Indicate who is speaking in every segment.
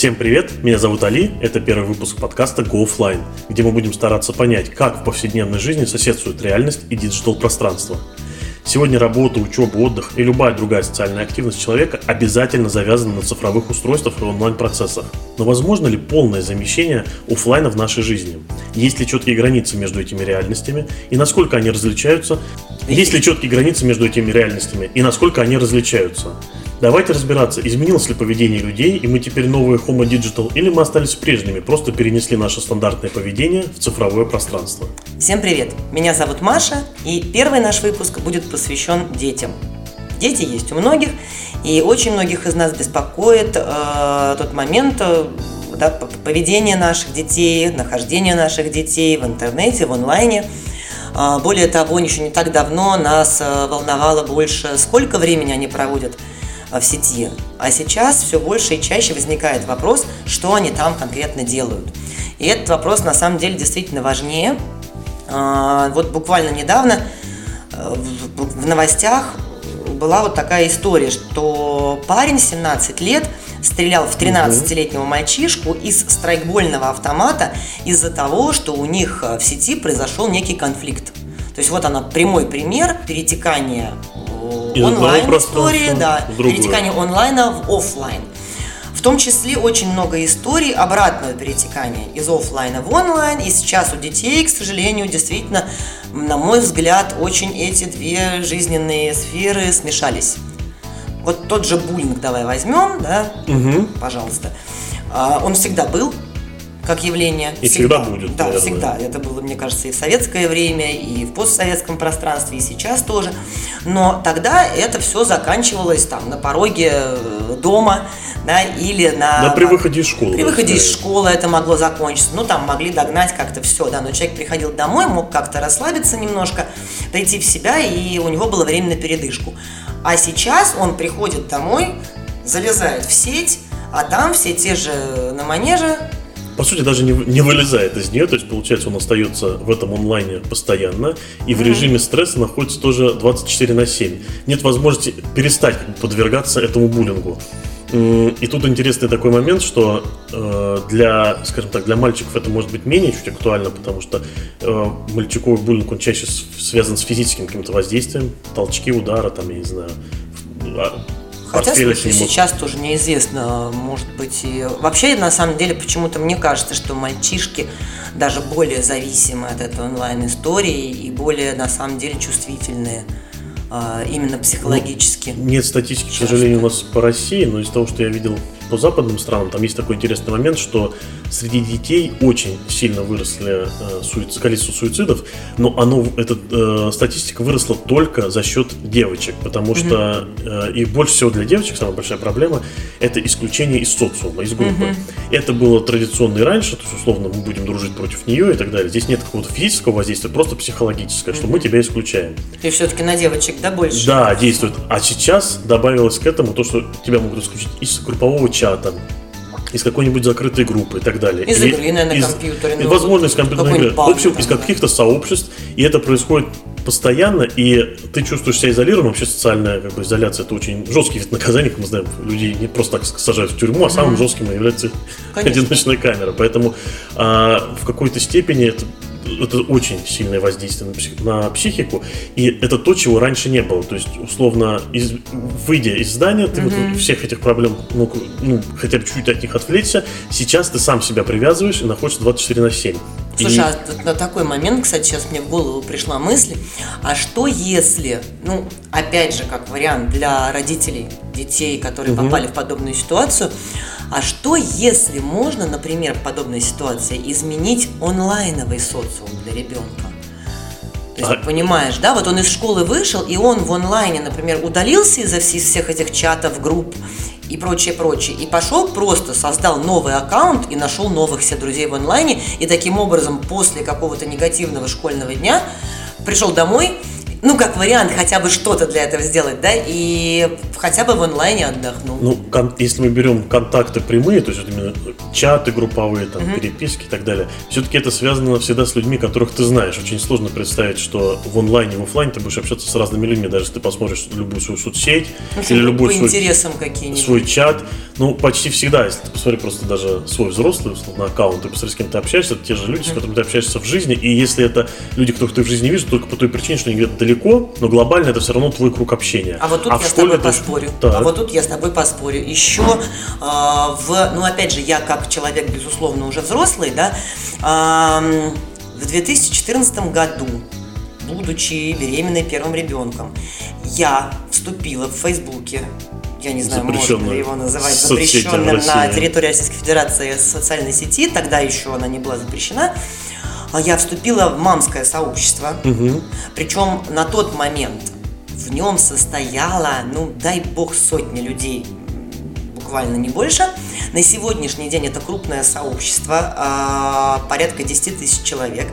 Speaker 1: Всем привет, меня зовут Али, это первый выпуск подкаста Go Offline, где мы будем стараться понять, как в повседневной жизни соседствует реальность и диджитал-пространство. Сегодня работа, учеба, отдых и любая другая социальная активность человека обязательно завязана на цифровых устройствах и онлайн-процессах. Но возможно ли полное замещение офлайна в нашей жизни? Есть ли четкие границы между этими реальностями и насколько они различаются? Есть ли четкие границы между этими реальностями и насколько они различаются? Давайте разбираться, изменилось ли поведение людей, и мы теперь новые Homo Digital, или мы остались прежними, просто перенесли наше стандартное поведение в цифровое пространство.
Speaker 2: Всем привет! Меня зовут Маша, и первый наш выпуск будет посвящен детям. Дети есть у многих, и очень многих из нас беспокоит э, тот момент, э, да, поведение наших детей, нахождение наших детей в интернете, в онлайне. Э, более того, еще не так давно нас э, волновало больше, сколько времени они проводят в сети. А сейчас все больше и чаще возникает вопрос, что они там конкретно делают. И этот вопрос на самом деле действительно важнее. А, вот буквально недавно э, в новостях была вот такая история, что парень 17 лет стрелял в 13-летнего мальчишку из страйкбольного автомата из-за того, что у них э, в сети произошел некий конфликт. То есть вот она прямой пример перетекания онлайн истории, да, перетекание онлайна в офлайн. В том числе очень много историй обратного перетекания из офлайна в онлайн. И сейчас у детей, к сожалению, действительно, на мой взгляд, очень эти две жизненные сферы смешались. Вот тот же буллинг давай возьмем, да, угу. пожалуйста. А, он всегда был, как явление.
Speaker 1: И всегда, всегда будет.
Speaker 2: Да, наверное. всегда. Это было, мне кажется, и в советское время, и в постсоветском пространстве, и сейчас тоже. Но тогда это все заканчивалось там на пороге э, дома, да, или на...
Speaker 1: Да, при выходе из школы.
Speaker 2: При выходе из школы это могло закончиться. Ну, там могли догнать как-то все, да, но человек приходил домой, мог как-то расслабиться немножко, дойти в себя, и у него было время на передышку. А сейчас он приходит домой, залезает в сеть, а там все те же на манеже
Speaker 1: по сути, даже не, не вылезает из нее, то есть, получается, он остается в этом онлайне постоянно, и в режиме стресса находится тоже 24 на 7. Нет возможности перестать подвергаться этому буллингу. И тут интересный такой момент, что э, для, скажем так, для мальчиков это может быть менее чуть актуально, потому что э, мальчиковый буллинг, он чаще связан с физическим каким-то воздействием, толчки, удары, там, я не знаю,
Speaker 2: а, Хотя сейчас тоже неизвестно, может быть, и... Вообще, на самом деле, почему-то мне кажется, что мальчишки даже более зависимы от этой онлайн-истории и более, на самом деле, чувствительные а, именно психологически.
Speaker 1: Ну, нет статистики, к сожалению, у нас по России, но из того, что я видел по западным странам, там есть такой интересный момент, что среди детей очень сильно выросли э, суицид, количество суицидов, но оно, эта э, статистика выросла только за счет девочек, потому что э, и больше всего для девочек самая большая проблема это исключение из социума, из группы. Mm-hmm. Это было традиционно и раньше, то есть условно мы будем дружить против нее и так далее. Здесь нет какого-то физического воздействия, просто психологическое, mm-hmm. что мы тебя исключаем.
Speaker 2: И все-таки на девочек, да, больше?
Speaker 1: Да, действует. А сейчас добавилось к этому то, что тебя могут исключить из группового чата, из какой-нибудь закрытой группы и так далее.
Speaker 2: Из игры, наверное, из, компьютере.
Speaker 1: Ну, возможно, из компьютерной игры. В общем, из каких-то сообществ. И это происходит постоянно, и ты чувствуешь себя изолированным. Вообще социальная как бы, изоляция – это очень жесткий вид наказания, как мы знаем. Людей не просто так сажают в тюрьму, а самым mm-hmm. жестким является Конечно. одиночная камера. Поэтому а, в какой-то степени это это очень сильное воздействие на, псих, на психику, и это то, чего раньше не было. То есть, условно, из, выйдя из здания, ты mm-hmm. вот всех этих проблем, ну, ну, хотя бы чуть-чуть от них отвлечься, сейчас ты сам себя привязываешь и находишься 24 на 7.
Speaker 2: Слушай, и... а на такой момент, кстати, сейчас мне в голову пришла мысль, а что если, ну, опять же, как вариант для родителей детей, которые угу. попали в подобную ситуацию, а что если можно, например, в подобной ситуации изменить онлайновый социум для ребенка? То есть, а... понимаешь, да, вот он из школы вышел, и он в онлайне, например, удалился из всех этих чатов, групп и прочее, прочее, и пошел просто, создал новый аккаунт и нашел новых себе друзей в онлайне, и таким образом после какого-то негативного школьного дня пришел домой, ну, как вариант, хотя бы что-то для этого сделать, да, и хотя бы в онлайне отдохнул.
Speaker 1: Ну, кон- если мы берем контакты прямые, то есть вот именно чаты групповые, там, угу. переписки и так далее, все-таки это связано всегда с людьми, которых ты знаешь. Очень сложно представить, что в онлайне, в офлайне ты будешь общаться с разными людьми, даже если ты посмотришь любую свою соцсеть
Speaker 2: Ну,
Speaker 1: или любой свой,
Speaker 2: интересам какие-нибудь.
Speaker 1: свой чат. Ну, почти всегда, если ты посмотри просто даже свой взрослый, условно, аккаунт, ты посмотри, с кем ты общаешься, это те же люди, с которыми ты общаешься в жизни, и если это люди, которых ты в жизни видишь, только по той причине, что они где-то далеко, но глобально это все равно твой круг общения.
Speaker 2: А вот тут
Speaker 1: в
Speaker 2: я с
Speaker 1: школе
Speaker 2: тобой
Speaker 1: ты-
Speaker 2: поспорю.
Speaker 1: Так.
Speaker 2: А вот тут я с тобой поспорю. Еще а, в, ну опять же, я как человек, безусловно, уже взрослый, да, ам, в 2014 году, будучи беременной первым ребенком, я вступила в Фейсбуке, я не знаю, можно ли его называть запрещенным на территории Российской Федерации социальной сети, тогда еще она не была запрещена. А Я вступила в мамское сообщество, причем на тот момент в нем состояло, ну дай бог, сотни людей, буквально не больше. На сегодняшний день это крупное сообщество, а, порядка 10 тысяч человек.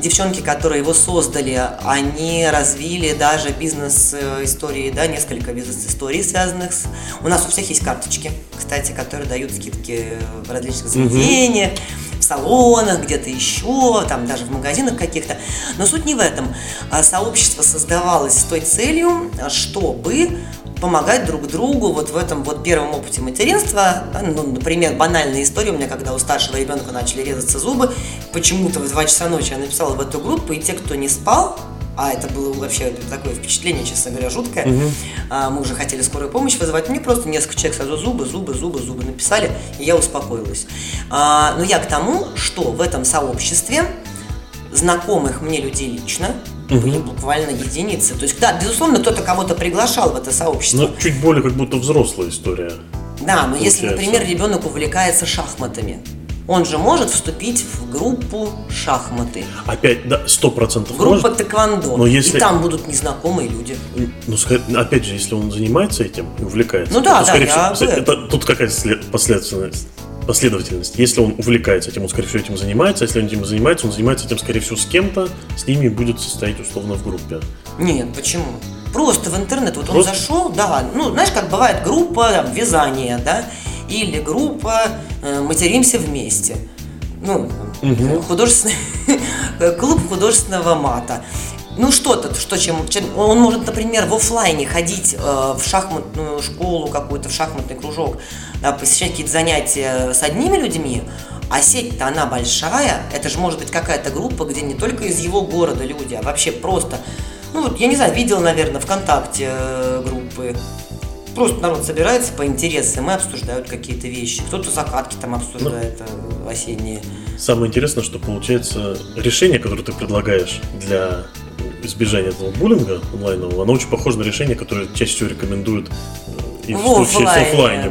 Speaker 2: Девчонки, которые его создали, они развили даже бизнес-истории, да, несколько бизнес-историй, связанных с... У нас у всех есть карточки, кстати, которые дают скидки в различных заведениях, в салонах, где-то еще, там даже в магазинах каких-то. Но суть не в этом. А Сообщество создавалось с той целью, чтобы помогать друг другу вот в этом вот первом опыте материнства. Ну, например, банальная история у меня, когда у старшего ребенка начали резаться зубы, почему-то в 2 часа ночи я написала в эту группу, и те, кто не спал, а это было вообще такое впечатление, честно говоря, жуткое. А, мы уже хотели скорую помощь вызывать. Мне просто несколько человек сразу зубы, зубы, зубы, зубы написали, и я успокоилась. А, но я к тому, что в этом сообществе знакомых мне людей лично были буквально единицы. То есть, да, безусловно, кто-то кого-то приглашал в это сообщество.
Speaker 1: Ну, чуть более как будто взрослая история.
Speaker 2: Да, но если,
Speaker 1: Получается.
Speaker 2: например, ребенок увлекается шахматами, он же может вступить в группу шахматы,
Speaker 1: Опять, да, сто процентов
Speaker 2: группа
Speaker 1: может.
Speaker 2: тэквондо,
Speaker 1: Но если-
Speaker 2: и там будут незнакомые люди.
Speaker 1: Ну, опять же, если он занимается этим и увлекается,
Speaker 2: Ну да,
Speaker 1: то,
Speaker 2: да,
Speaker 1: скорее
Speaker 2: я
Speaker 1: всего, это, тут какая след- последовательность? Последовательность. Если он увлекается этим, он, скорее всего, этим занимается. Если он этим занимается, он занимается этим, скорее всего, с кем-то, с ними будет состоять условно в группе.
Speaker 2: Нет, почему? Просто в интернет, вот он
Speaker 1: Просто?
Speaker 2: зашел, да, ну, знаешь, как бывает группа там, вязания, да, или группа э, «Материмся вместе». Ну, там, художественный, клуб художественного мата. Ну, что-то, что чем, чем- Он может, например, в оффлайне ходить э, в шахматную школу какую-то, в шахматный кружок, да, посещать какие-то занятия с одними людьми, а сеть-то она большая, это же может быть какая-то группа, где не только из его города люди, а вообще просто, ну вот, я не знаю, видел, наверное, ВКонтакте э, группы, просто народ собирается по интересам и обсуждают какие-то вещи, кто-то закатки там обсуждает э, осенние.
Speaker 1: Самое интересное, что получается решение, которое ты предлагаешь для избежания этого буллинга онлайнового, оно очень похоже на решение, которое чаще всего рекомендуют э, и в
Speaker 2: В
Speaker 1: случае с
Speaker 2: оффлайне,
Speaker 1: оффлайне.
Speaker 2: да.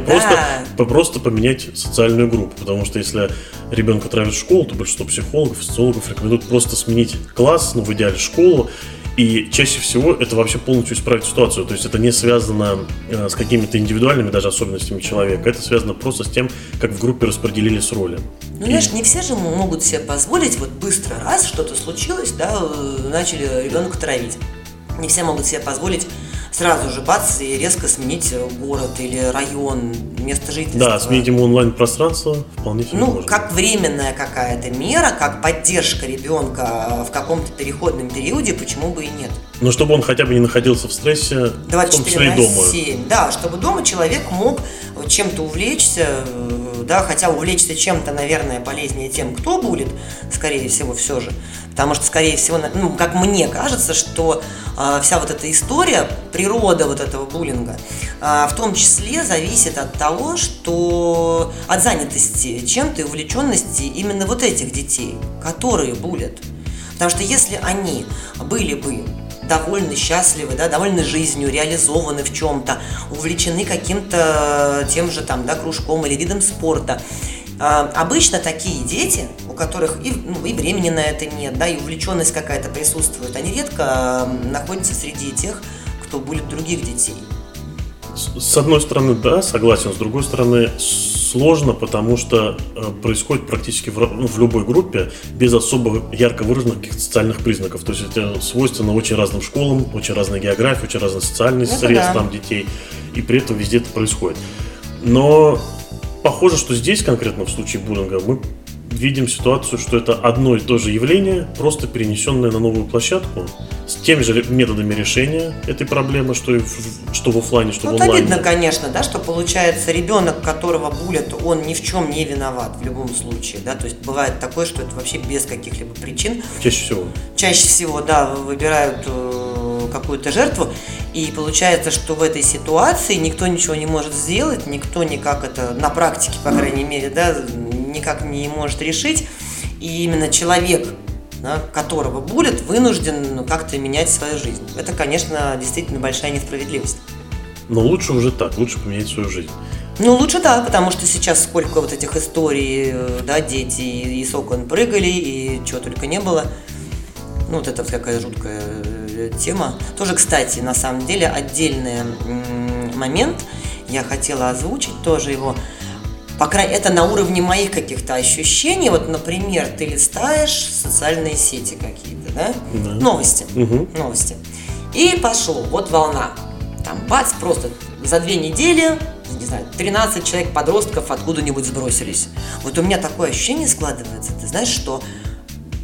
Speaker 1: Просто, просто поменять социальную группу. Потому что если ребенка отправят в школу, то большинство психологов, социологов рекомендуют просто сменить класс, ну, в идеале школу. И чаще всего это вообще полностью исправит ситуацию. То есть это не связано э, с какими-то индивидуальными даже особенностями человека. Это связано просто с тем, как в группе распределились роли.
Speaker 2: Ну, знаешь, не все же могут себе позволить вот быстро раз что-то случилось, да, э, начали ребенка травить. Не все могут себе позволить сразу же бац и резко сменить э, город или район, место жительства.
Speaker 1: Да, сменить ему онлайн-пространство вполне себе
Speaker 2: Ну,
Speaker 1: можно.
Speaker 2: как временная какая-то мера, как поддержка ребенка в каком-то переходном периоде, почему бы и нет.
Speaker 1: Но чтобы он хотя бы не находился в стрессе, в том
Speaker 2: 24
Speaker 1: числе и дома.
Speaker 2: 7. Да, чтобы дома человек мог чем-то увлечься, э, да, хотя увлечься чем-то, наверное, полезнее тем, кто будет, скорее всего, все же. Потому что, скорее всего, ну, как мне кажется, что э, вся вот эта история, природа вот этого буллинга, э, в том числе зависит от того, что от занятости чем-то и увлеченности именно вот этих детей, которые булят. Потому что если они были бы довольны, счастливы, да, довольны жизнью, реализованы в чем-то, увлечены каким-то тем же там, да, кружком или видом спорта. А, Обычно такие дети, у которых и, ну, и времени на это нет, да, и увлеченность какая-то присутствует, они редко находятся среди тех, кто будет других детей.
Speaker 1: С одной стороны, да, согласен, с другой стороны, сложно, потому что э, происходит практически в, ну, в любой группе без особо ярко выраженных каких-то социальных признаков. То есть это свойственно очень разным школам, очень разной географии, очень разный социальный
Speaker 2: Это
Speaker 1: срез
Speaker 2: да.
Speaker 1: там детей. и при этом везде это происходит. Но похоже, что здесь конкретно в случае буллинга мы видим ситуацию, что это одно и то же явление, просто перенесенное на новую площадку, с теми же методами решения этой проблемы, что, и в, что в офлайне, что
Speaker 2: ну,
Speaker 1: в онлайне.
Speaker 2: обидно, конечно, да, что получается ребенок, которого булят, он ни в чем не виноват в любом случае, да, то есть бывает такое, что это вообще без каких-либо причин.
Speaker 1: Чаще всего.
Speaker 2: Чаще всего, да, выбирают э, какую-то жертву, и получается, что в этой ситуации никто ничего не может сделать, никто никак это на практике, по крайней мере, да, никак не может решить. И именно человек, да, которого булят, вынужден ну, как-то менять свою жизнь. Это, конечно, действительно большая несправедливость.
Speaker 1: Но лучше уже так, лучше поменять свою жизнь.
Speaker 2: Ну, лучше да, потому что сейчас сколько вот этих историй, да, дети и с окон прыгали, и чего только не было. Ну, вот это такая жуткая э, тема. Тоже, кстати, на самом деле, отдельный момент я хотела озвучить, тоже его по крайней это на уровне моих каких-то ощущений. Вот, например, ты листаешь социальные сети какие-то, да? да. Новости. Угу. Новости. И пошло, вот волна. Там бац, просто за две недели, не знаю, 13 человек подростков откуда-нибудь сбросились. Вот у меня такое ощущение складывается, ты знаешь, что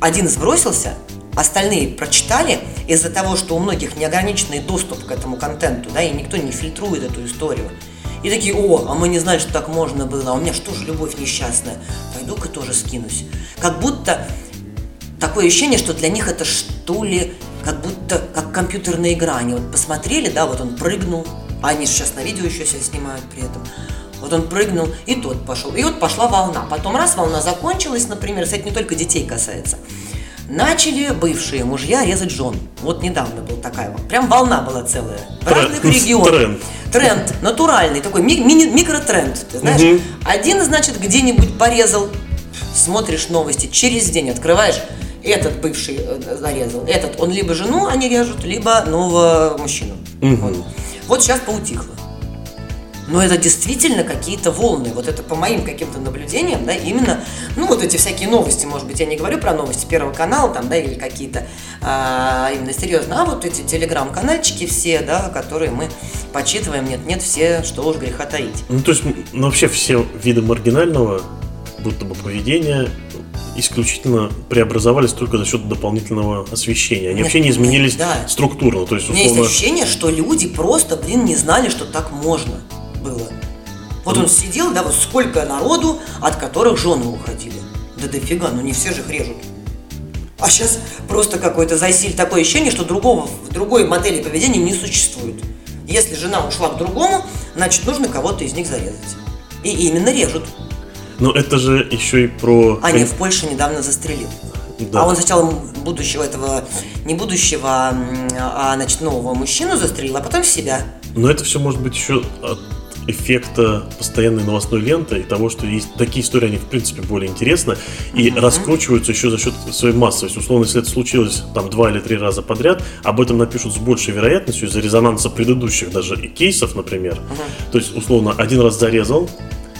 Speaker 2: один сбросился, остальные прочитали из-за того, что у многих неограниченный доступ к этому контенту, да, и никто не фильтрует эту историю. И такие, о, а мы не знали, что так можно было, а у меня что же любовь несчастная, пойду-ка тоже скинусь. Как будто такое ощущение, что для них это что ли, как будто как компьютерная игра. Они вот посмотрели, да, вот он прыгнул, а они сейчас на видео еще себя снимают при этом. Вот он прыгнул, и тот пошел. И вот пошла волна. Потом раз волна закончилась, например, кстати, не только детей касается. Начали бывшие мужья резать жен. Вот недавно была такая вот. Прям волна была целая. В разных регионах. Тренд. Тренд. Натуральный. Такой ми- мини- микротренд. Ты знаешь? Угу. Один, значит, где-нибудь порезал. Смотришь новости. Через день открываешь. Этот бывший э, зарезал. Этот. Он либо жену они режут, либо нового мужчину. Угу. Вот. вот сейчас поутихло. Но это действительно какие-то волны. Вот это по моим каким-то наблюдениям, да, именно, ну, вот эти всякие новости, может быть, я не говорю про новости Первого канала, там, да, или какие-то а, именно серьезно, а вот эти телеграм-канальчики все, да, которые мы почитываем, нет-нет, все, что уж греха таить.
Speaker 1: Ну, то есть, ну, вообще все виды маргинального, будто бы поведения, исключительно преобразовались только за счет дополнительного освещения. Они нет, вообще не изменились нет, да. структурно. То есть,
Speaker 2: условно... У меня есть ощущение, что люди просто, блин, не знали, что так можно было. Вот он сидел, да, вот сколько народу, от которых жены уходили. Да дофига, ну не все же их режут. А сейчас просто какой-то засиль такое ощущение, что другого, в другой модели поведения не существует. Если жена ушла к другому, значит нужно кого-то из них зарезать. И именно режут.
Speaker 1: Но это же еще и про...
Speaker 2: А не в Польше недавно застрелил. Да. А он сначала будущего этого, не будущего, а, значит, нового мужчину застрелил, а потом себя.
Speaker 1: Но это все может быть еще эффекта постоянной новостной ленты и того, что есть такие истории, они в принципе более интересны и mm-hmm. раскручиваются еще за счет своей массовости. Условно, если это случилось там два или три раза подряд, об этом напишут с большей вероятностью из-за резонанса предыдущих даже и кейсов, например. Mm-hmm. То есть, условно, один раз зарезал,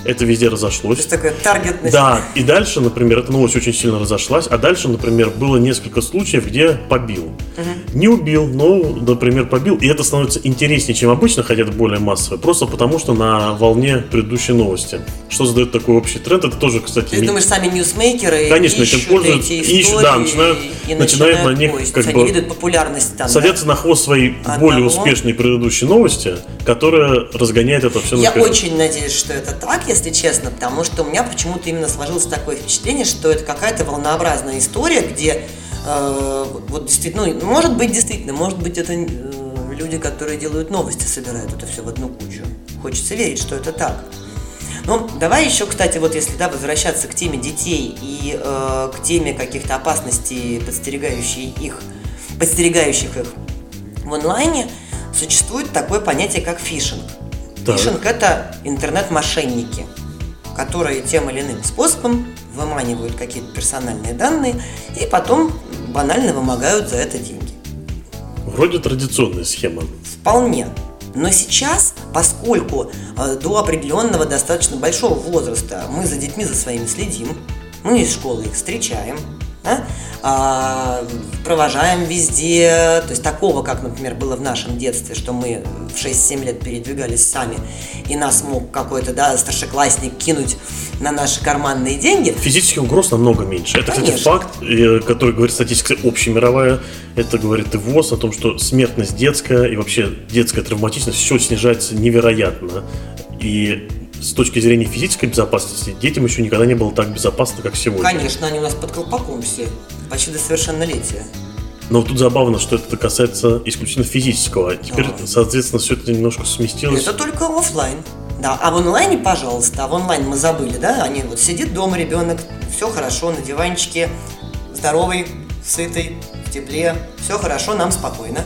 Speaker 1: это везде разошлось. То есть
Speaker 2: такая таргетность.
Speaker 1: Да, и дальше, например, эта новость очень сильно разошлась, а дальше, например, было несколько случаев, где побил. Угу. Не убил, но, например, побил, и это становится интереснее, чем обычно, хотя это более массовое, просто потому что на волне предыдущей новости. Что задает такой общий тренд, это тоже, кстати...
Speaker 2: Ты ми... думаешь, сами ньюсмейкеры
Speaker 1: Конечно, этим пользуются, эти ищут, да, начинают, и начинают, на них
Speaker 2: поиск. как они бы... видят популярность там,
Speaker 1: Садятся да? на хвост своей Одного. более успешной предыдущей новости, которая разгоняет это все
Speaker 2: Я наперед. очень надеюсь, что это так, если честно, потому что у меня почему-то именно сложилось такое впечатление, что это какая-то волнообразная история, где э, вот действительно, ну, может быть, действительно, может быть, это э, люди, которые делают новости, собирают это все в одну кучу. Хочется верить, что это так. Ну, давай еще, кстати, вот если да, возвращаться к теме детей и э, к теме каких-то опасностей, подстерегающих их, подстерегающих их в онлайне, существует такое понятие, как фишинг. Фишинг – это интернет-мошенники, которые тем или иным способом выманивают какие-то персональные данные и потом банально вымогают за это деньги.
Speaker 1: Вроде традиционная схема.
Speaker 2: Вполне. Но сейчас, поскольку э, до определенного достаточно большого возраста мы за детьми за своими следим, мы из школы их встречаем, да? а, провожаем везде, то есть такого, как, например, было в нашем детстве, что мы в 6-7 лет передвигались сами, и нас мог какой-то, да, старшеклассник кинуть на наши карманные деньги.
Speaker 1: Физических угроз намного меньше. Это, Конечно. кстати, факт, э, который говорит статистика общемировая. Это говорит и ВОЗ о том, что смертность детская и вообще детская травматичность все снижается невероятно. И с точки зрения физической безопасности детям еще никогда не было так безопасно, как сегодня.
Speaker 2: Конечно, они у нас под колпаком все, почти до совершеннолетия.
Speaker 1: Но тут забавно, что это касается исключительно физического. Теперь, да. соответственно, все это немножко сместилось.
Speaker 2: Это только офлайн. Да, а в онлайне, пожалуйста, а в онлайн мы забыли, да? Они вот сидит дома ребенок, все хорошо, на диванчике, здоровый, сытый, в тепле, все хорошо, нам спокойно.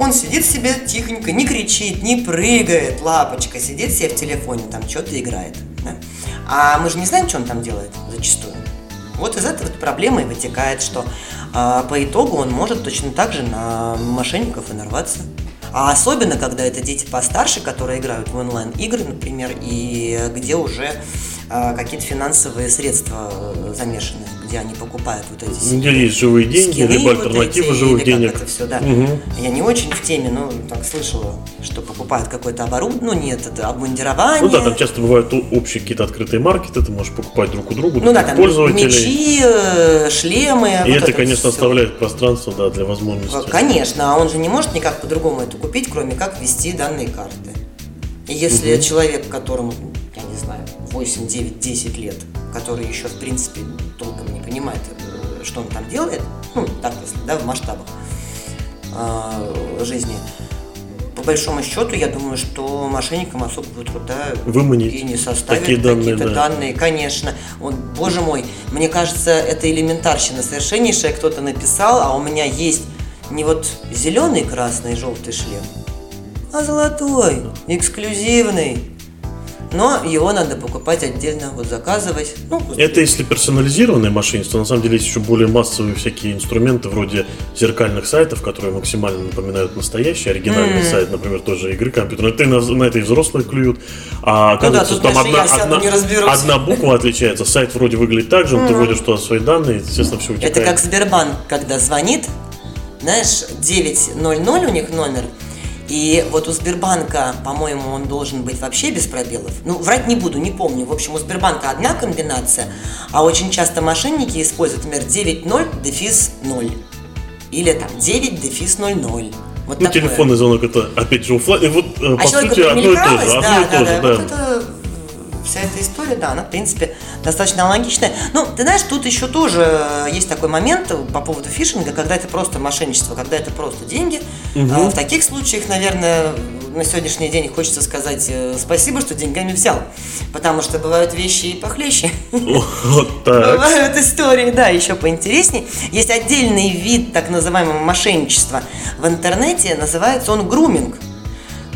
Speaker 2: Он сидит себе тихонько, не кричит, не прыгает, лапочка, сидит себе в телефоне, там что-то играет. Да? А мы же не знаем, что он там делает зачастую. Вот из этого проблема и вытекает, что а, по итогу он может точно так же на мошенников и нарваться. А особенно, когда это дети постарше, которые играют в онлайн-игры, например, и где уже а, какие-то финансовые средства э, замешаны где они покупают вот эти
Speaker 1: себе Где есть живые деньги, скины, либо альтернатива вот эти, живых денег.
Speaker 2: это все, да. Угу. Я не очень в теме, но так слышала, что покупают какое-то оборудование, ну нет, это обмундирование.
Speaker 1: Ну да, там часто бывают общие какие-то открытые маркеты, ты можешь покупать друг у друга,
Speaker 2: ну да, там пользователей. мечи, э, шлемы.
Speaker 1: И вот это, это, конечно, все. оставляет пространство да, для возможности.
Speaker 2: Конечно, а он же не может никак по-другому это купить, кроме как ввести данные карты. Если угу. человек, которому, я не знаю, 8, 9, 10 лет, который еще, в принципе, толком не понимает, э, что он там делает, ну, так, если, да, в масштабах э, жизни, по большому счету, я думаю, что мошенникам особого труда
Speaker 1: Выманить
Speaker 2: и не составит
Speaker 1: такие данные,
Speaker 2: какие-то
Speaker 1: да.
Speaker 2: данные, конечно. Вот, боже мой, мне кажется, это элементарщина совершеннейшая, кто-то написал, а у меня есть не вот зеленый, красный, желтый шлем, а золотой, эксклюзивный но его надо покупать отдельно, вот заказывать. Ну,
Speaker 1: это если персонализированное мошенничество, на самом деле есть еще более массовые всякие инструменты вроде зеркальных сайтов, которые максимально напоминают настоящий, оригинальный mm. сайт, например, тоже игры компьютерные. Это на, на это и взрослые клюют. А ну да, там одна, одна, одна буква отличается. Сайт вроде выглядит так же, mm. ты вводишь туда свои данные, естественно, все утекает.
Speaker 2: Это как Сбербанк, когда звонит, знаешь, 900 у них номер, и вот у Сбербанка, по-моему, он должен быть вообще без пробелов. Ну, врать не буду, не помню. В общем, у Сбербанка одна комбинация, а очень часто мошенники используют, например, 90 дефис 0. Или там 9 дефис 00.
Speaker 1: Вот ну, такое. телефонный звонок это опять же офлайн. Вот,
Speaker 2: э, а по сути, одно и то же. Да, да, да. да. Вот это вся эта история, да, она, в принципе, достаточно аналогичная. Ну, ты знаешь, тут еще тоже есть такой момент по поводу фишинга, когда это просто мошенничество, когда это просто деньги. Угу. В таких случаях, наверное, на сегодняшний день хочется сказать э, спасибо, что деньгами взял. Потому что бывают вещи и похлеще.
Speaker 1: Вот так.
Speaker 2: Бывают истории, да, еще поинтереснее. Есть отдельный вид так называемого мошенничества в интернете, называется он груминг.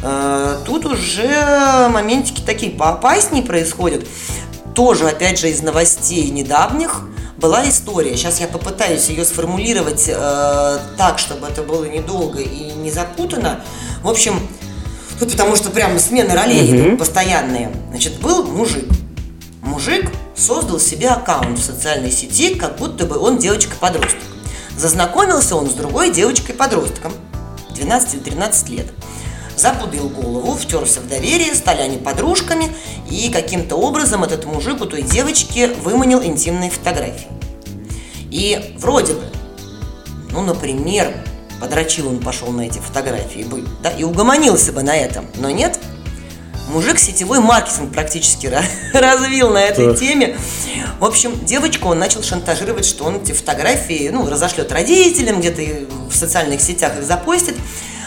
Speaker 2: Э, тут уже моментики такие поопаснее происходят. Тоже, опять же, из новостей недавних была история. Сейчас я попытаюсь ее сформулировать э, так, чтобы это было недолго и не запутано. В общем, тут потому что прям смены ролей mm-hmm. идут постоянные. Значит, был мужик. Мужик создал себе аккаунт в социальной сети, как будто бы он девочка-подросток. Зазнакомился он с другой девочкой-подростком, 12 или 13 лет запудил голову, втерся в доверие, стали они подружками, и каким-то образом этот мужик у той девочки выманил интимные фотографии. И вроде бы, ну, например, подрочил он пошел на эти фотографии бы, да, и угомонился бы на этом, но нет, мужик сетевой маркетинг практически развил на этой так. теме. В общем, девочку он начал шантажировать, что он эти фотографии, ну, разошлет родителям, где-то в социальных сетях их запостит.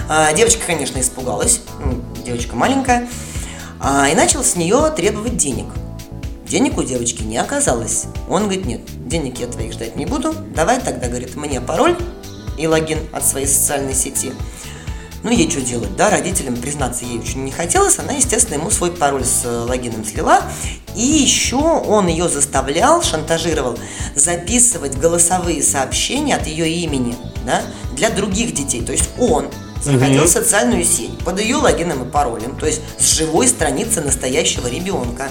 Speaker 2: А, девочка, конечно, испугалась, ну, девочка маленькая, а, и начал с нее требовать денег. Денег у девочки не оказалось. Он говорит, нет, денег я твоих ждать не буду, давай тогда, говорит, мне пароль и логин от своей социальной сети. Ну, ей что делать, да, родителям признаться ей очень не хотелось, она, естественно, ему свой пароль с э, логином слила, и еще он ее заставлял, шантажировал, записывать голосовые сообщения от ее имени, да, для других детей, то есть он заходил угу. в социальную сеть под ее логином и паролем, то есть с живой страницы настоящего ребенка.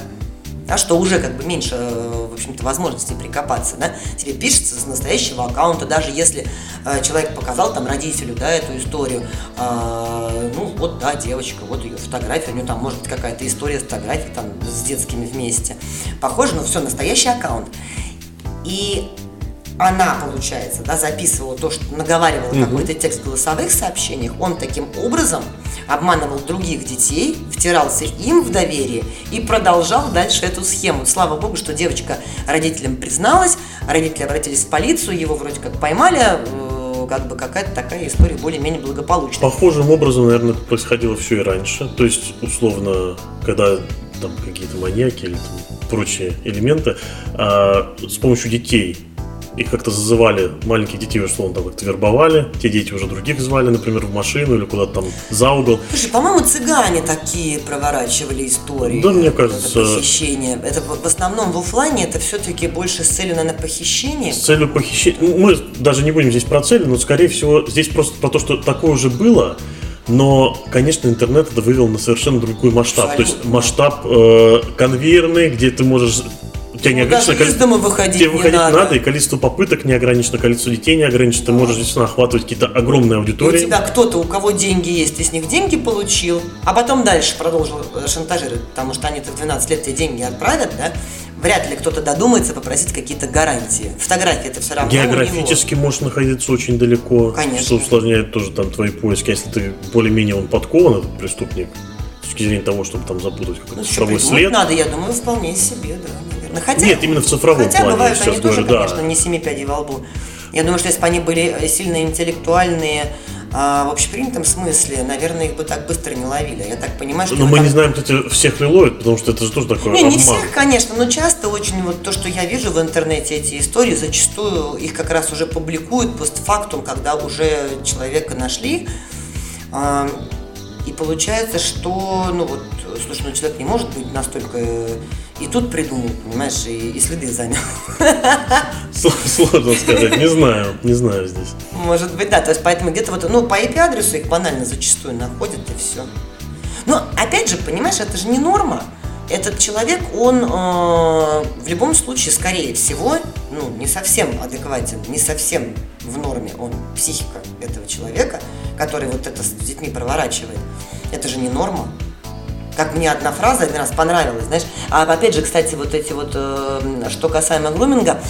Speaker 2: Да, что уже как бы меньше, э, в общем-то, возможностей прикопаться, да, тебе пишется с настоящего аккаунта, даже если э, человек показал там родителю, да, эту историю, э, ну, вот, да, девочка, вот ее фотография, у нее там может быть какая-то история с фотографией там с детскими вместе, похоже, но все, настоящий аккаунт. И она, получается, да, записывала то, что наговаривала угу. какой-то текст в голосовых сообщениях, он таким образом обманывал других детей, втирался им в доверие и продолжал дальше эту схему. Слава богу, что девочка родителям призналась, родители обратились в полицию, его вроде как поймали, э, как бы какая-то такая история более-менее благополучная.
Speaker 1: Похожим образом, наверное, происходило все и раньше. То есть, условно, когда там какие-то маньяки или там, прочие элементы, а, с помощью детей их как-то зазывали, маленьких детей, условно, там как-то вербовали, те дети уже других звали, например, в машину или куда-то там за угол.
Speaker 2: Слушай, по-моему, цыгане такие проворачивали истории.
Speaker 1: Да, мне кажется.
Speaker 2: Это похищение. Это в основном в офлайне это все-таки больше с целью, наверное, похищения.
Speaker 1: С целью похищения. Ну, мы даже не будем здесь про цели, но, скорее всего, здесь просто про то, что такое уже было, но, конечно, интернет это вывел на совершенно другой масштаб. Абсолютно. То есть масштаб э, конвейерный, где ты можешь у тебя не ну, ограничено
Speaker 2: количество... дома выходить
Speaker 1: тебе выходить надо. надо, и количество попыток не ограничено, количество детей не ограничено. Ты можешь действительно охватывать какие-то огромные аудитории.
Speaker 2: И у тебя кто-то, у кого деньги есть, ты с них деньги получил, а потом дальше продолжил э, шантажировать, потому что они-то в 12 лет тебе деньги отправят, да? Вряд ли кто-то додумается попросить какие-то гарантии. Фотографии это все равно.
Speaker 1: Географически может находиться очень далеко. Конечно. Что усложняет тоже там твои поиски. А если ты более-менее он подкован, этот преступник, с точки зрения того, чтобы там запутать какой-то ну, след.
Speaker 2: надо, я думаю, вполне себе, да наверное.
Speaker 1: Хотя, Нет, именно в цифровом
Speaker 2: хотя
Speaker 1: плане.
Speaker 2: бывают они тоже, говорю, конечно, не семи пядей во лбу. Я думаю, что если бы они были сильно интеллектуальные, а, в общепринятом смысле, наверное, их бы так быстро не ловили. Я так понимаю, что...
Speaker 1: Но мы там... не знаем, кто всех ли ловит, потому что это же тоже такое
Speaker 2: Не, обман. не всех, конечно, но часто очень вот то, что я вижу в интернете, эти истории, зачастую их как раз уже публикуют постфактум, когда уже человека нашли. А, и получается, что, ну вот, слушай, ну человек не может быть настолько и тут придумал, понимаешь, и, и следы занял.
Speaker 1: Сложно сказать, не знаю, не знаю здесь.
Speaker 2: Может быть, да, то есть поэтому где-то вот, ну, по IP-адресу их банально зачастую находят и все. Но, опять же, понимаешь, это же не норма. Этот человек, он э, в любом случае, скорее всего, ну, не совсем адекватен, не совсем в норме он, психика этого человека, который вот это с детьми проворачивает. Это же не норма как мне одна фраза один раз понравилась, знаешь. А опять же, кстати, вот эти вот, э, что касаемо груминга,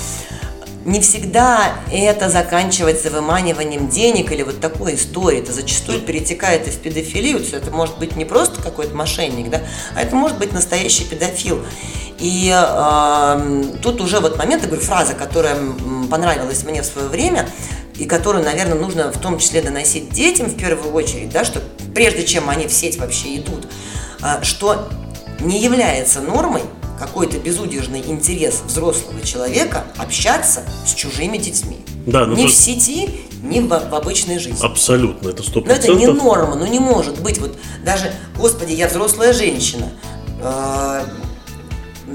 Speaker 2: не всегда это заканчивается выманиванием денег или вот такой историей. Это зачастую перетекает и в педофилию. Есть это может быть не просто какой-то мошенник, да, а это может быть настоящий педофил. И э, тут уже вот момент, я говорю, фраза, которая понравилась мне в свое время, и которую, наверное, нужно в том числе доносить детям в первую очередь, да, что прежде чем они в сеть вообще идут, что не является нормой какой-то безудержный интерес взрослого человека общаться с чужими детьми. Да, ну ни то... в сети, ни в, в обычной жизни.
Speaker 1: Абсолютно, это сто
Speaker 2: Но это не норма, ну не может быть. Вот даже, господи, я взрослая женщина. Э,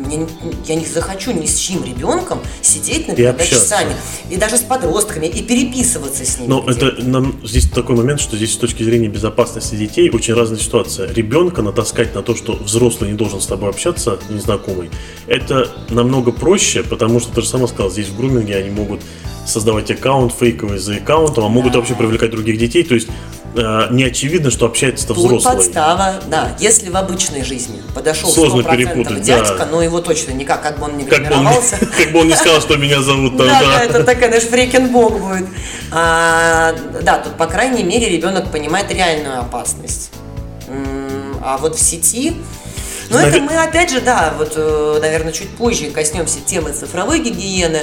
Speaker 2: я, я не захочу ни с чьим ребенком сидеть, например, часами, и даже с подростками, и переписываться с ними.
Speaker 1: Но это нам здесь такой момент, что здесь с точки зрения безопасности детей очень разная ситуация. Ребенка натаскать на то, что взрослый не должен с тобой общаться, незнакомый, это намного проще, потому что ты же сама сказал, здесь в груминге они могут создавать аккаунт фейковый за аккаунтом, а могут да. вообще привлекать других детей. То есть э, не очевидно, что общается-то взрослый.
Speaker 2: подстава, да. Если в обычной жизни подошел Сложно перепутать, дядька, да. но его точно никак, как бы он не гримировался.
Speaker 1: Как бы он не сказал, что меня зовут
Speaker 2: там, да. Да, это такая, наш фрикенбок будет. А, да, тут, по крайней мере, ребенок понимает реальную опасность. А вот в сети... Ну, это мы, опять же, да, вот, э, наверное, чуть позже коснемся темы цифровой гигиены.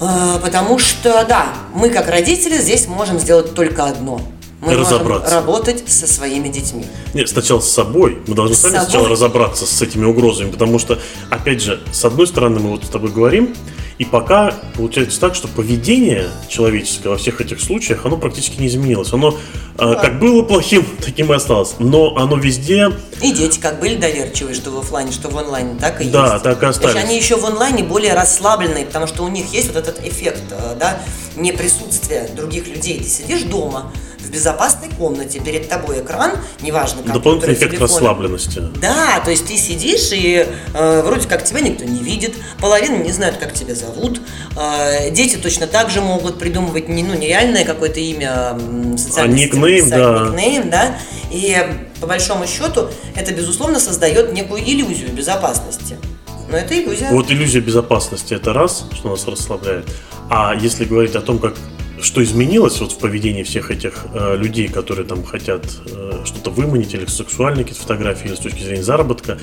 Speaker 2: А, потому что, да, мы как родители здесь можем сделать только одно. Мы можем работать со своими детьми.
Speaker 1: Нет, сначала с собой. Мы должны с сами собой. сначала разобраться с этими угрозами, потому что, опять же, с одной стороны, мы вот с тобой говорим, и пока получается так, что поведение человеческое во всех этих случаях, оно практически не изменилось. Оно да. э, как было плохим, таким и осталось. Но оно везде...
Speaker 2: И дети как были доверчивые, что в офлайне, что в онлайне, так и
Speaker 1: да,
Speaker 2: есть.
Speaker 1: Да, так и остались.
Speaker 2: Значит, они еще в онлайне более расслабленные, потому что у них есть вот этот эффект, э, да, неприсутствия других людей. Ты сидишь дома, в безопасной комнате, перед тобой экран, неважно, как
Speaker 1: Дополнительный эффект телефона. расслабленности.
Speaker 2: Да, то есть ты сидишь и э, вроде как тебя никто не видит, половина не знают, как тебя зовут, э, дети точно так же могут придумывать не, ну, нереальное какое-то имя
Speaker 1: социальной а никнейм, да.
Speaker 2: никнейм, да, и по большому счету это, безусловно, создает некую иллюзию безопасности. Но это иллюзия.
Speaker 1: Вот иллюзия безопасности это раз, что нас расслабляет. А если говорить о том, как что изменилось вот в поведении всех этих э, людей, которые там хотят э, что-то выманить или сексуальные какие-то фотографии, или с точки зрения заработка,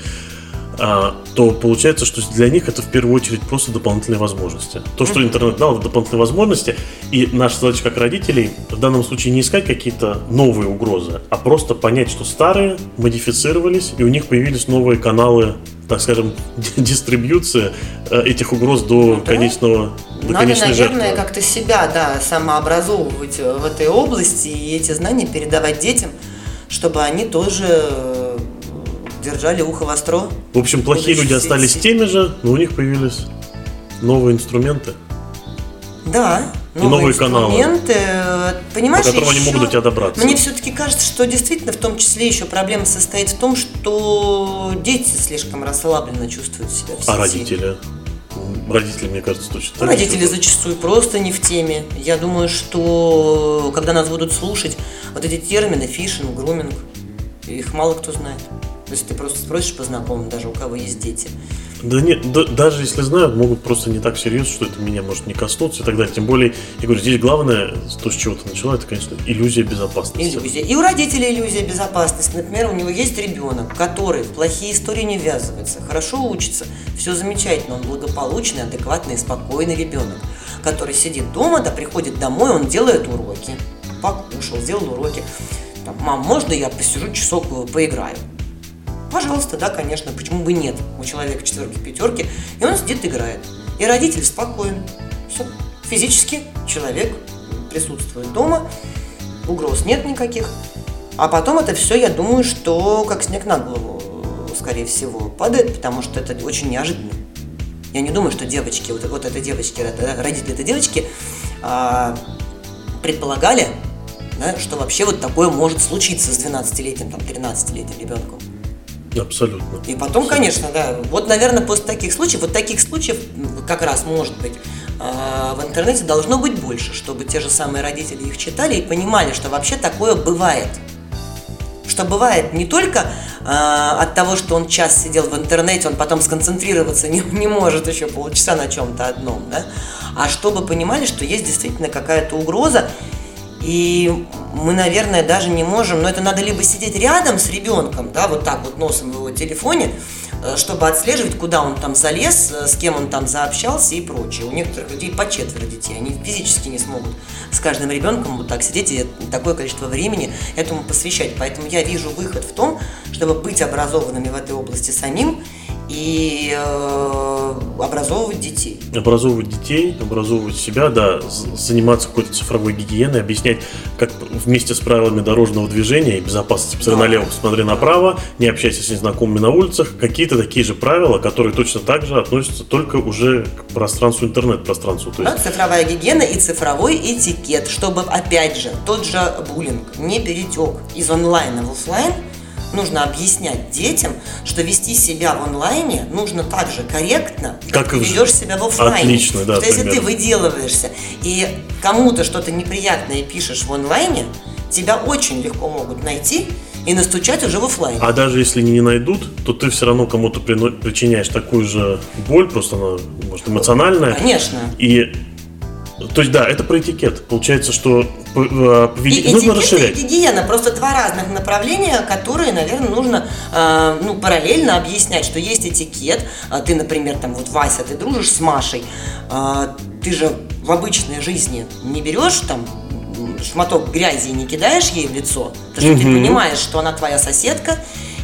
Speaker 1: то получается, что для них это в первую очередь просто дополнительные возможности. То, что интернет дал, это дополнительные возможности, и наша задача как родителей в данном случае не искать какие-то новые угрозы, а просто понять, что старые модифицировались, и у них появились новые каналы так скажем, дистрибьюция э, этих угроз до ну, да. конечного до
Speaker 2: Надо,
Speaker 1: конечной
Speaker 2: наверное,
Speaker 1: жертвы.
Speaker 2: как-то себя, да, самообразовывать в этой области и эти знания передавать детям, чтобы они тоже держали ухо востро.
Speaker 1: В общем, плохие люди остались теми же, но у них появились новые инструменты.
Speaker 2: Да,
Speaker 1: новые, и новые инструменты.
Speaker 2: каналы, понимаешь,
Speaker 1: по которым еще... они могут до тебя добраться.
Speaker 2: Мне все-таки кажется, что действительно в том числе еще проблема состоит в том, что дети слишком расслабленно чувствуют себя в
Speaker 1: сети. А родители? Родители, мне кажется, точно так
Speaker 2: Родители зачастую просто не в теме. Я думаю, что когда нас будут слушать, вот эти термины, фишинг, груминг, их мало кто знает. То есть ты просто спросишь по знакомым, даже у кого есть дети.
Speaker 1: Да нет, да, даже если знают, могут просто не так серьезно, что это меня может не коснуться и так далее. Тем более, я говорю, здесь главное, то, с чего ты начала, это, конечно, иллюзия безопасности.
Speaker 2: Иллюзия. И у родителей иллюзия безопасности. Например, у него есть ребенок, который в плохие истории не ввязывается, хорошо учится, все замечательно, он благополучный, адекватный, спокойный ребенок, который сидит дома, да приходит домой, он делает уроки, покушал, сделал уроки. Там, мам, можно я посижу часок э, поиграю? Пожалуйста, да, конечно, почему бы нет? У человека четверки, пятерки, и он сидит играет. И родитель спокоен. Все. Физически человек присутствует дома, угроз нет никаких. А потом это все, я думаю, что как снег на голову, скорее всего, падает, потому что это очень неожиданно. Я не думаю, что девочки, вот, вот этой девочки, родители этой девочки а, предполагали, да, что вообще вот такое может случиться с 12-летним, там, 13-летним ребенком.
Speaker 1: Абсолютно.
Speaker 2: И потом, конечно, да. Вот, наверное, после таких случаев, вот таких случаев как раз может быть а, в интернете должно быть больше, чтобы те же самые родители их читали и понимали, что вообще такое бывает. Что бывает не только э, от того, что он час сидел в интернете, он потом сконцентрироваться не, не может еще полчаса на чем-то одном, да, а чтобы понимали, что есть действительно какая-то угроза, и мы, наверное, даже не можем, но это надо либо сидеть рядом с ребенком, да, вот так вот носом в его телефоне, э, чтобы отслеживать, куда он там залез, э, с кем он там заобщался и прочее. У некоторых людей по четверо детей, они физически не смогут с каждым ребенком вот так сидеть и такое количество времени этому посвящать. Поэтому я вижу выход в том, чтобы быть образованными в этой области самим и э, образовывать детей.
Speaker 1: Образовывать детей, образовывать себя, да, заниматься какой-то цифровой гигиеной, объяснять, как вместе с правилами дорожного движения и безопасности, посмотри да. налево, посмотри направо, не общайся с незнакомыми на улицах, какие-то такие же правила, которые точно так же относятся только уже к пространству интернет-пространству.
Speaker 2: То есть... Да, цифровая гигиена и цифровой этикет, чтобы, опять же, тот же буллинг не перетек из онлайна в офлайн, нужно объяснять детям, что вести себя в онлайне нужно так же корректно,
Speaker 1: как ты
Speaker 2: ведешь себя в офлайне.
Speaker 1: Отлично, да.
Speaker 2: Что если ты выделываешься и кому-то что-то неприятное пишешь в онлайне, тебя очень легко могут найти и настучать уже в офлайн.
Speaker 1: А даже если не найдут, то ты все равно кому-то причиняешь такую же боль, просто она, может, эмоциональная.
Speaker 2: Конечно.
Speaker 1: И то есть, да, это про этикет. Получается, что э,
Speaker 2: поведение нужно расширять. И гигиена просто два разных направления, которые, наверное, нужно э, ну, параллельно объяснять, что есть этикет. А ты, например, там вот Вася, ты дружишь с Машей, э, ты же в обычной жизни не берешь там шматок грязи и не кидаешь ей в лицо, потому что угу. ты понимаешь, что она твоя соседка,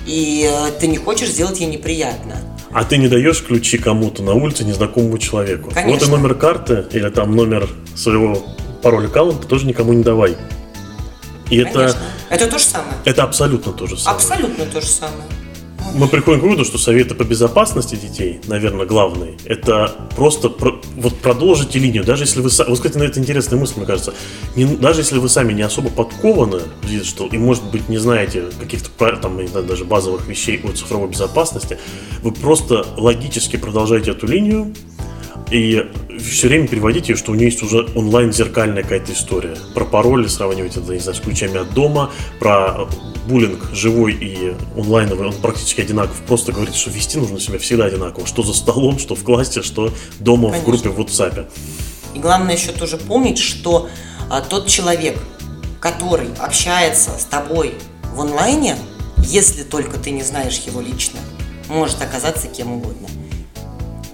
Speaker 2: и э, ты не хочешь сделать ей неприятно
Speaker 1: а ты не даешь ключи кому-то на улице незнакомому человеку.
Speaker 2: Конечно.
Speaker 1: Вот и номер карты или там номер своего пароля аккаунта тоже никому не давай. И
Speaker 2: Конечно. это... Это то же самое.
Speaker 1: Это абсолютно то же самое.
Speaker 2: Абсолютно то же самое.
Speaker 1: Мы приходим к выводу, что советы по безопасности детей, наверное, главные, это просто про, вот продолжите линию. Даже если вы... Вот, кстати, на это интересная мысль, мне кажется. Не, даже если вы сами не особо подкованы digital и, может быть, не знаете каких-то там, даже базовых вещей о цифровой безопасности, вы просто логически продолжаете эту линию, и все время переводите, что у нее есть уже онлайн зеркальная какая-то история. Про пароли сравнивать это, не знаю, с ключами от дома, про буллинг живой и онлайновый, он практически одинаков. Просто говорит, что вести нужно себя всегда одинаково. Что за столом, что в классе, что дома Конечно. в группе в WhatsApp.
Speaker 2: И главное еще тоже помнить, что а, тот человек, который общается с тобой в онлайне, если только ты не знаешь его лично, может оказаться кем угодно.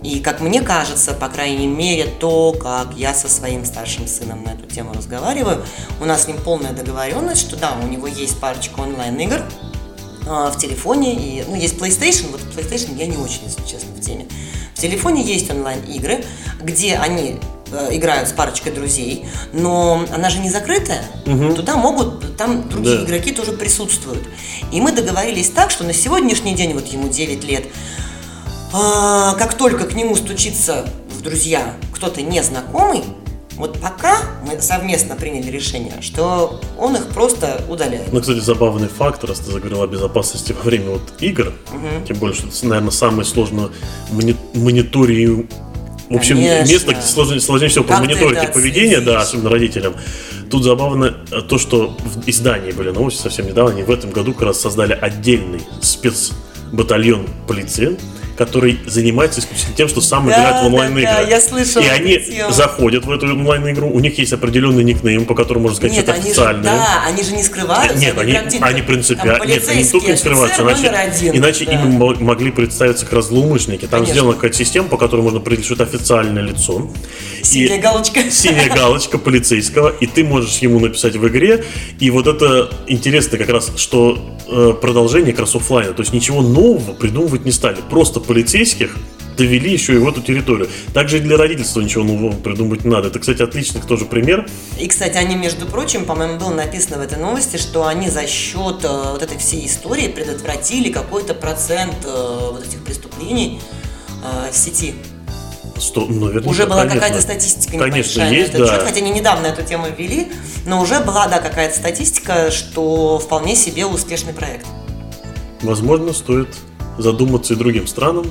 Speaker 2: И как мне кажется, по крайней мере, то, как я со своим старшим сыном на эту тему разговариваю, у нас с ним полная договоренность, что да, у него есть парочка онлайн-игр э, в телефоне, и, ну, есть PlayStation, вот PlayStation я не очень, если честно, в теме. В телефоне есть онлайн-игры, где они э, играют с парочкой друзей, но она же не закрытая, угу. туда могут, там другие да. игроки тоже присутствуют. И мы договорились так, что на сегодняшний день, вот ему 9 лет, а, как только к нему стучится в друзья кто-то незнакомый, вот пока мы совместно приняли решение, что он их просто удаляет.
Speaker 1: Ну, кстати, забавный факт, раз ты заговорил о безопасности во время вот игр, угу. тем более, что это, наверное, самое сложное мони- мониторинг в общем, Конечно. место, где сложнее, сложнее всего как мониторить поведение, да, особенно родителям. Тут забавно э, то, что в издании были новости совсем недавно, они в этом году как раз создали отдельный спецбатальон полиции, который занимается исключительно тем, что сам да, играет в онлайн-игры. Да,
Speaker 2: да, я слышал.
Speaker 1: И они тему. заходят в эту онлайн-игру, у них есть определенный никнейм, по которому можно сказать,
Speaker 2: нет,
Speaker 1: что это официальное.
Speaker 2: да, они же не скрываются.
Speaker 1: Нет, они, они, они принципиально. Нет, они только не скрываются, иначе, один, иначе да. им могли представиться как раз злоумышленники. Там Конечно. сделана какая-то система, по которой можно определить, что это официальное лицо.
Speaker 2: Синяя и, галочка.
Speaker 1: Синяя галочка полицейского, и ты можешь ему написать в игре. И вот это интересно как раз, что э, продолжение как раз оффлайна. То есть ничего нового придумывать не стали. Просто полицейских довели еще и в эту территорию. Также и для родительства ничего нового придумать не надо. Это, кстати, отличный тоже пример.
Speaker 2: И, кстати, они, между прочим, по-моему, было написано в этой новости, что они за счет э, вот этой всей истории предотвратили какой-то процент э, вот этих преступлений э, в сети.
Speaker 1: Сто, наверное,
Speaker 2: уже была какая-то статистика
Speaker 1: конечно, есть, на этот да.
Speaker 2: счет, хотя они недавно эту тему ввели, но уже была, да, какая-то статистика, что вполне себе успешный проект.
Speaker 1: Возможно, стоит задуматься и другим странам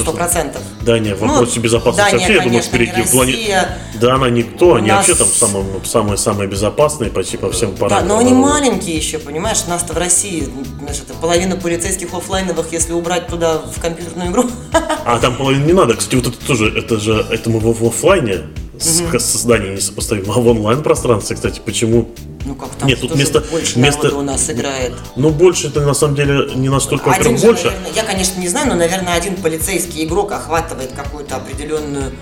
Speaker 2: Сто процентов.
Speaker 1: Дания в вопросе ну, безопасности Дания, вообще, я думаю, впереди. В плане... Да, она никто, они нас... вообще там самые-самые безопасные почти по всем параметрам.
Speaker 2: Да, но они маленькие еще, понимаешь, у нас-то в России, это половина полицейских офлайновых, если убрать туда в компьютерную игру.
Speaker 1: А там половину не надо. Кстати, вот это тоже, это же, это мы в офлайне с, угу. создание несопоставимо. А в онлайн пространстве, кстати, почему
Speaker 2: ну как там Нет, тут вместо, больше вместо, у нас играет.
Speaker 1: Ну больше это на самом деле не настолько, один же, больше.
Speaker 2: Наверное, я, конечно, не знаю, но, наверное, один полицейский игрок охватывает какую-то определенную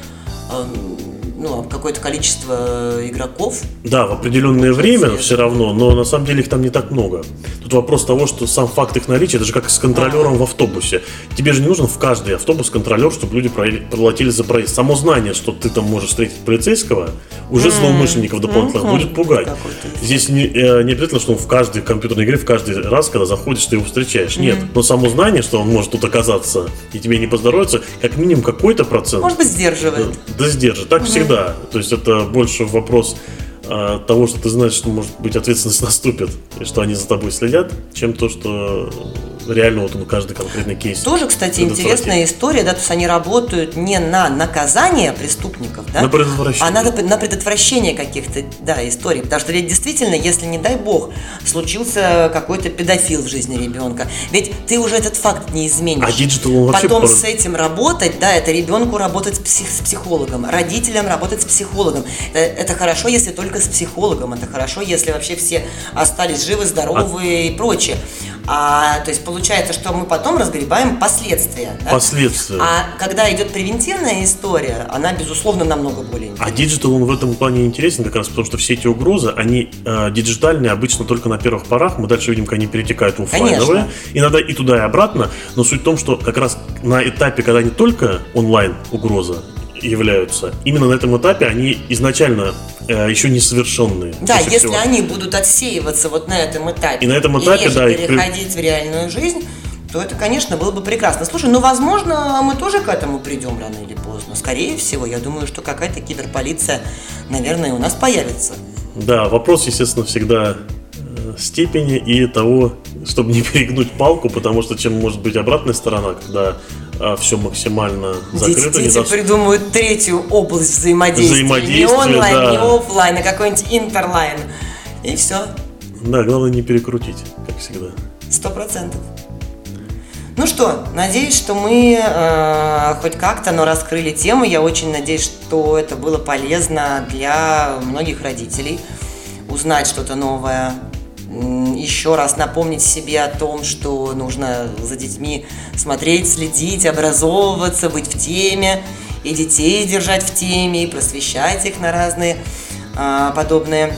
Speaker 2: эм, ну, какое-то количество игроков.
Speaker 1: Да, в определенное время все равно, но на самом деле их там не так много. Тут вопрос того, что сам факт их наличия, это же как с контролером а. в автобусе. Тебе же не нужен в каждый автобус контролер, чтобы люди проплатили за проезд. Само знание, что ты там можешь встретить полицейского, уже mm-hmm. злоумышленников дополнительных mm-hmm. будет пугать. Здесь не, э, не обязательно, что он в каждой компьютерной игре, в каждый раз, когда заходишь, ты его встречаешь. Mm-hmm. Нет, но само знание, что он может тут оказаться и тебе не поздоровится, как минимум какой-то процент.
Speaker 2: Может быть, сдерживает.
Speaker 1: Да, сдержит. Так mm-hmm. всегда. То есть это больше вопрос а, того, что ты знаешь, что может быть ответственность наступит, и что они за тобой следят, чем то, что реально вот он каждый конкретный кейс.
Speaker 2: Тоже, кстати, интересная история, да, то есть они работают не на наказание преступников, да,
Speaker 1: на предотвращение.
Speaker 2: а на, на предотвращение каких-то, да, историй. Потому что ведь действительно, если, не дай бог, случился какой-то педофил в жизни ребенка, ведь ты уже этот факт не изменишь. А
Speaker 1: digital вообще
Speaker 2: Потом с этим работать, да, это ребенку работать с, псих, с психологом, родителям работать с психологом. Это, это хорошо, если только с психологом, это хорошо, если вообще все остались живы, здоровы а... и прочее. А, то есть получается, что мы потом разгребаем последствия.
Speaker 1: Да? Последствия.
Speaker 2: А когда идет превентивная история, она, безусловно, намного более
Speaker 1: интересна. А digital, он в этом плане интересен как раз, потому что все эти угрозы, они э, диджитальные обычно только на первых порах. Мы дальше видим, как они перетекают в офлайновые. Иногда и туда, и обратно. Но суть в том, что как раз на этапе, когда не только онлайн угроза, являются. Именно на этом этапе они изначально э, еще несовершенные.
Speaker 2: Да, если всего. они будут отсеиваться вот на этом этапе.
Speaker 1: И на этом этапе,
Speaker 2: и
Speaker 1: да,
Speaker 2: переходить и... в реальную жизнь, то это, конечно, было бы прекрасно. Слушай, ну, возможно, мы тоже к этому придем рано или поздно. Скорее всего, я думаю, что какая-то киберполиция, наверное, у нас появится.
Speaker 1: Да, вопрос, естественно, всегда э, степени и того, чтобы не перегнуть палку, потому что чем может быть обратная сторона, когда все максимально закрыто.
Speaker 2: Дети, дети придумывают третью область взаимодействия. взаимодействия не онлайн, да. не офлайн, а какой-нибудь интерлайн. И все.
Speaker 1: Да, главное не перекрутить, как всегда.
Speaker 2: Сто процентов. Ну что, надеюсь, что мы э, хоть как-то, но раскрыли тему. Я очень надеюсь, что это было полезно для многих родителей узнать что-то новое, еще раз напомнить себе о том, что нужно за детьми смотреть, следить, образовываться, быть в теме, и детей держать в теме, и просвещать их на разные а, подобные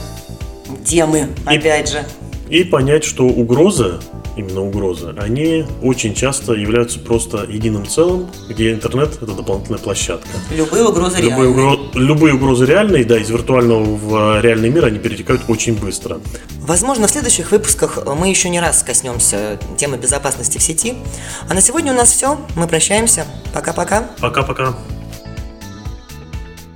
Speaker 2: темы, и, опять же.
Speaker 1: И понять, что угроза именно угрозы, они очень часто являются просто единым целым, где интернет – это дополнительная площадка.
Speaker 2: Любые угрозы
Speaker 1: любые реальные. Угро... Любые угрозы реальные, да, из виртуального в реальный мир они перетекают очень быстро.
Speaker 2: Возможно, в следующих выпусках мы еще не раз коснемся темы безопасности в сети. А на сегодня у нас все. Мы прощаемся. Пока-пока.
Speaker 1: Пока-пока.